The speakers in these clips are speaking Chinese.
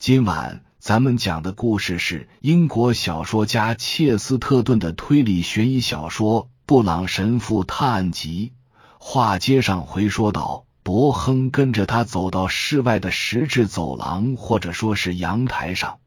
今晚咱们讲的故事是英国小说家切斯特顿的推理悬疑小说《布朗神父探案集》。话接上回说到，伯亨跟着他走到室外的石质走廊，或者说是阳台上，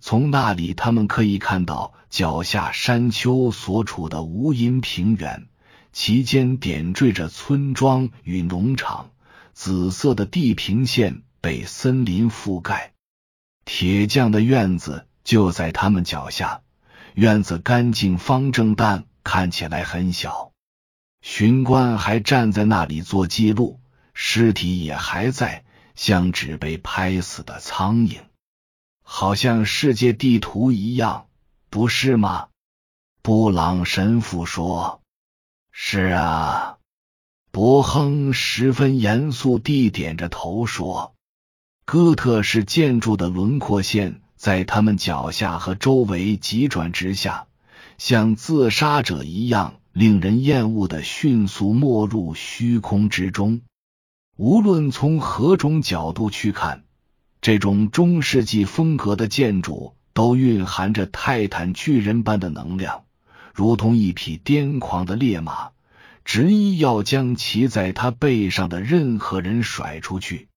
从那里他们可以看到脚下山丘所处的无垠平原，其间点缀着村庄与农场，紫色的地平线被森林覆盖。铁匠的院子就在他们脚下，院子干净方正，但看起来很小。巡官还站在那里做记录，尸体也还在，像只被拍死的苍蝇，好像世界地图一样，不是吗？布朗神父说：“是啊。”伯亨十分严肃地点着头说。哥特式建筑的轮廓线在他们脚下和周围急转直下，像自杀者一样令人厌恶的迅速没入虚空之中。无论从何种角度去看，这种中世纪风格的建筑都蕴含着泰坦巨人般的能量，如同一匹癫狂的烈马，执意要将骑在他背上的任何人甩出去。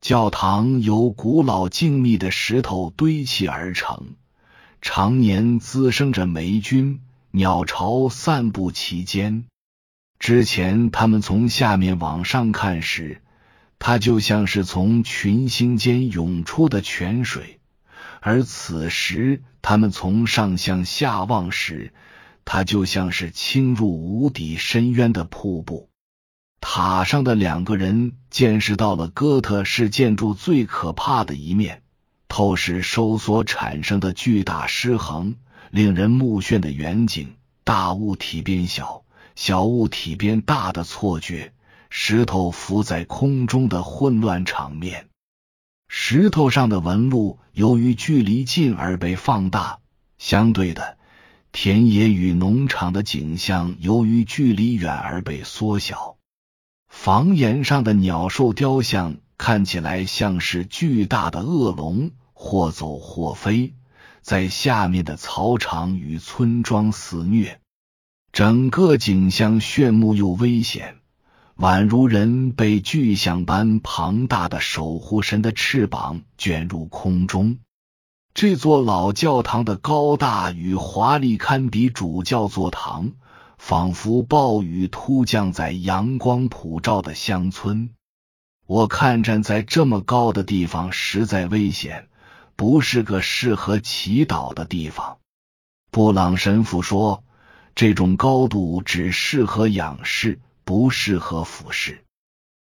教堂由古老静谧的石头堆砌而成，常年滋生着霉菌，鸟巢散布其间。之前他们从下面往上看时，它就像是从群星间涌出的泉水；而此时他们从上向下望时，它就像是倾入无底深渊的瀑布。塔上的两个人见识到了哥特式建筑最可怕的一面：透视收缩产生的巨大失衡，令人目眩的远景，大物体变小，小物体变大的错觉，石头浮在空中的混乱场面。石头上的纹路由于距离近而被放大，相对的，田野与农场的景象由于距离远而被缩小。房檐上的鸟兽雕像看起来像是巨大的恶龙，或走或飞，在下面的草场与村庄肆虐。整个景象炫目又危险，宛如人被巨象般庞大的守护神的翅膀卷入空中。这座老教堂的高大与华丽堪比主教座堂。仿佛暴雨突降在阳光普照的乡村。我看站在这么高的地方实在危险，不是个适合祈祷的地方。布朗神父说：“这种高度只适合仰视，不适合俯视。”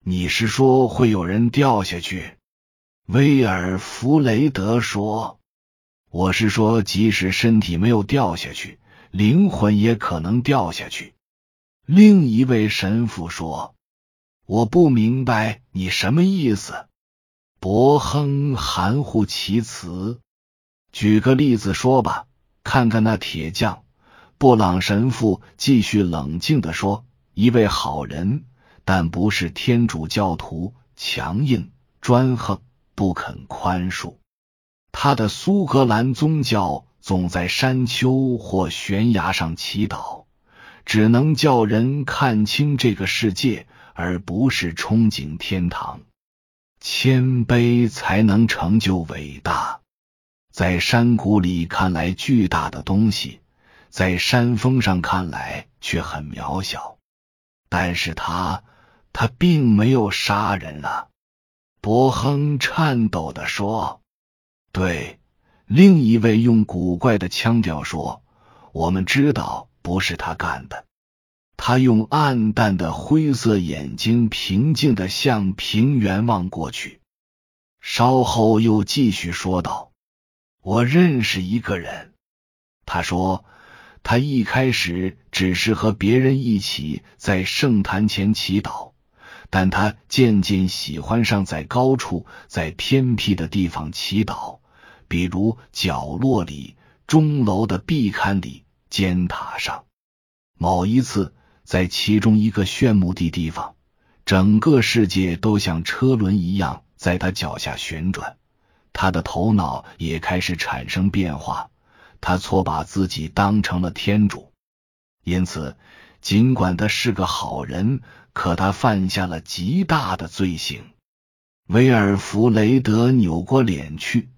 你是说会有人掉下去？威尔弗雷德说：“我是说，即使身体没有掉下去。”灵魂也可能掉下去。另一位神父说：“我不明白你什么意思。”伯亨含糊其辞。举个例子说吧，看看那铁匠。布朗神父继续冷静的说：“一位好人，但不是天主教徒，强硬、专横，不肯宽恕。他的苏格兰宗教。”总在山丘或悬崖上祈祷，只能叫人看清这个世界，而不是憧憬天堂。谦卑才能成就伟大。在山谷里看来巨大的东西，在山峰上看来却很渺小。但是他，他并没有杀人啊！伯亨颤抖的说：“对。”另一位用古怪的腔调说：“我们知道不是他干的。”他用暗淡的灰色眼睛平静的向平原望过去，稍后又继续说道：“我认识一个人。”他说：“他一开始只是和别人一起在圣坛前祈祷，但他渐渐喜欢上在高处、在偏僻的地方祈祷。”比如角落里、钟楼的壁龛里、尖塔上。某一次，在其中一个炫目的地方，整个世界都像车轮一样在他脚下旋转。他的头脑也开始产生变化，他错把自己当成了天主，因此，尽管他是个好人，可他犯下了极大的罪行。威尔弗雷德扭过脸去，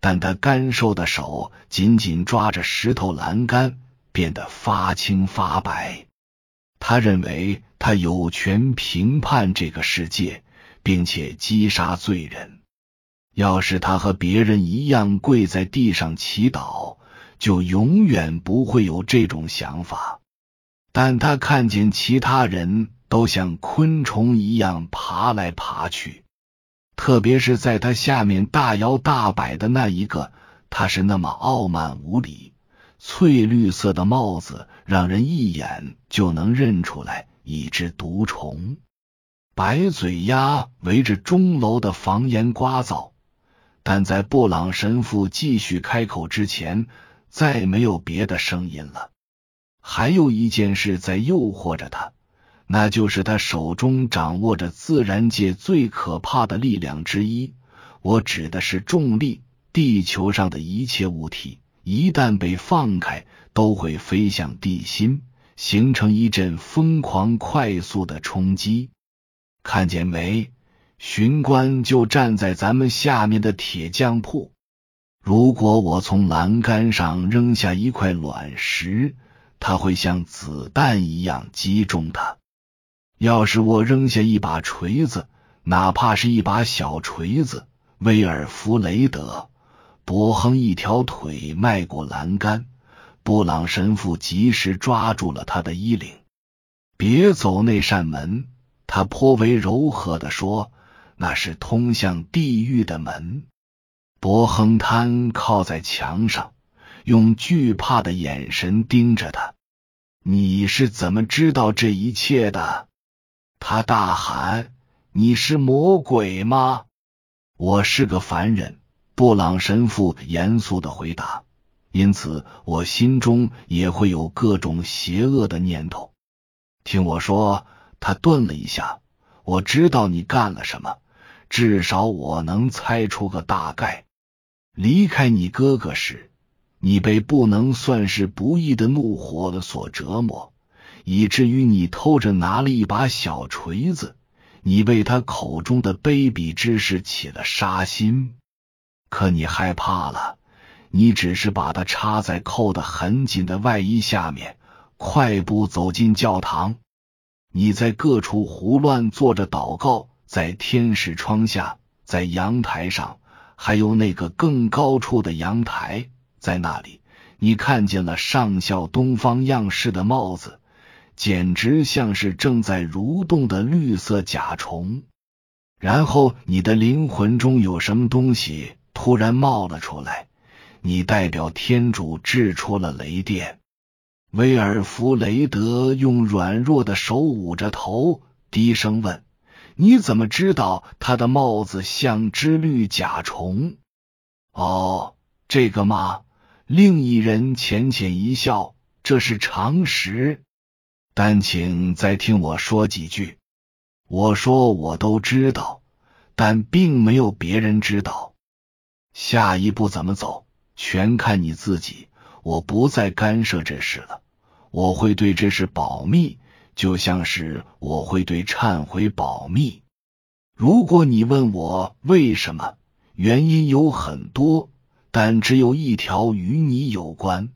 但他干瘦的手紧紧抓着石头栏杆，变得发青发白。他认为他有权评判这个世界，并且击杀罪人。要是他和别人一样跪在地上祈祷，就永远不会有这种想法。但他看见其他人都像昆虫一样爬来爬去，特别是在他下面大摇大摆的那一个，他是那么傲慢无礼。翠绿色的帽子让人一眼就能认出来一只毒虫。白嘴鸭围着钟楼的房檐刮噪。但在布朗神父继续开口之前，再没有别的声音了。还有一件事在诱惑着他，那就是他手中掌握着自然界最可怕的力量之一。我指的是重力。地球上的一切物体一旦被放开，都会飞向地心，形成一阵疯狂快速的冲击。看见没？巡官就站在咱们下面的铁匠铺。如果我从栏杆上扔下一块卵石，它会像子弹一样击中他。要是我扔下一把锤子，哪怕是一把小锤子，威尔弗雷德·伯亨一条腿迈过栏杆，布朗神父及时抓住了他的衣领。别走那扇门，他颇为柔和的说。那是通向地狱的门。伯亨瘫靠在墙上，用惧怕的眼神盯着他。你是怎么知道这一切的？他大喊：“你是魔鬼吗？”我是个凡人。布朗神父严肃的回答。因此，我心中也会有各种邪恶的念头。听我说，他顿了一下。我知道你干了什么。至少我能猜出个大概。离开你哥哥时，你被不能算是不义的怒火所折磨，以至于你偷着拿了一把小锤子。你为他口中的卑鄙之事起了杀心，可你害怕了。你只是把它插在扣得很紧的外衣下面，快步走进教堂。你在各处胡乱做着祷告。在天使窗下，在阳台上，还有那个更高处的阳台，在那里，你看见了上校东方样式的帽子，简直像是正在蠕动的绿色甲虫。然后，你的灵魂中有什么东西突然冒了出来，你代表天主掷出了雷电。威尔弗雷德用软弱的手捂着头，低声问。你怎么知道他的帽子像只绿甲虫？哦，这个嘛。另一人浅浅一笑，这是常识。但请再听我说几句。我说我都知道，但并没有别人知道。下一步怎么走，全看你自己。我不再干涉这事了，我会对这事保密。就像是我会对忏悔保密。如果你问我为什么，原因有很多，但只有一条与你有关。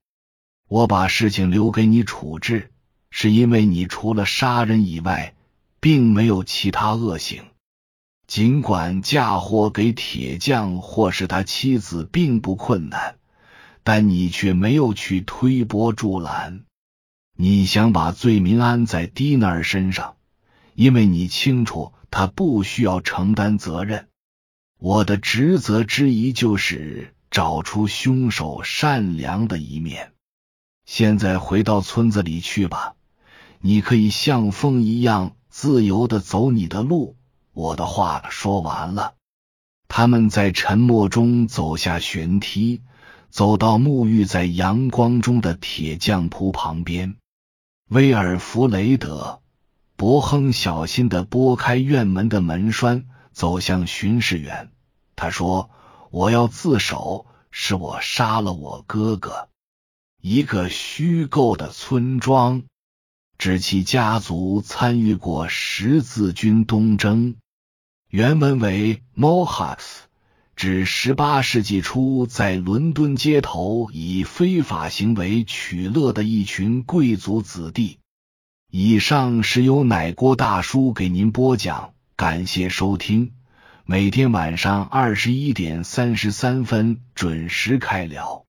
我把事情留给你处置，是因为你除了杀人以外，并没有其他恶行。尽管嫁祸给铁匠或是他妻子并不困难，但你却没有去推波助澜。你想把罪名安在蒂娜尔身上，因为你清楚他不需要承担责任。我的职责之一就是找出凶手善良的一面。现在回到村子里去吧，你可以像风一样自由的走你的路。我的话说完了，他们在沉默中走下悬梯，走到沐浴在阳光中的铁匠铺旁边。威尔弗雷德·伯亨小心的拨开院门的门栓，走向巡视员。他说：“我要自首，是我杀了我哥哥。一个虚构的村庄，指其家族参与过十字军东征。原文为 Mohawks，指十八世纪初在伦敦街头以非法行为取乐的一群贵族子弟。以上是由奶锅大叔给您播讲，感谢收听。每天晚上二十一点三十三分准时开聊。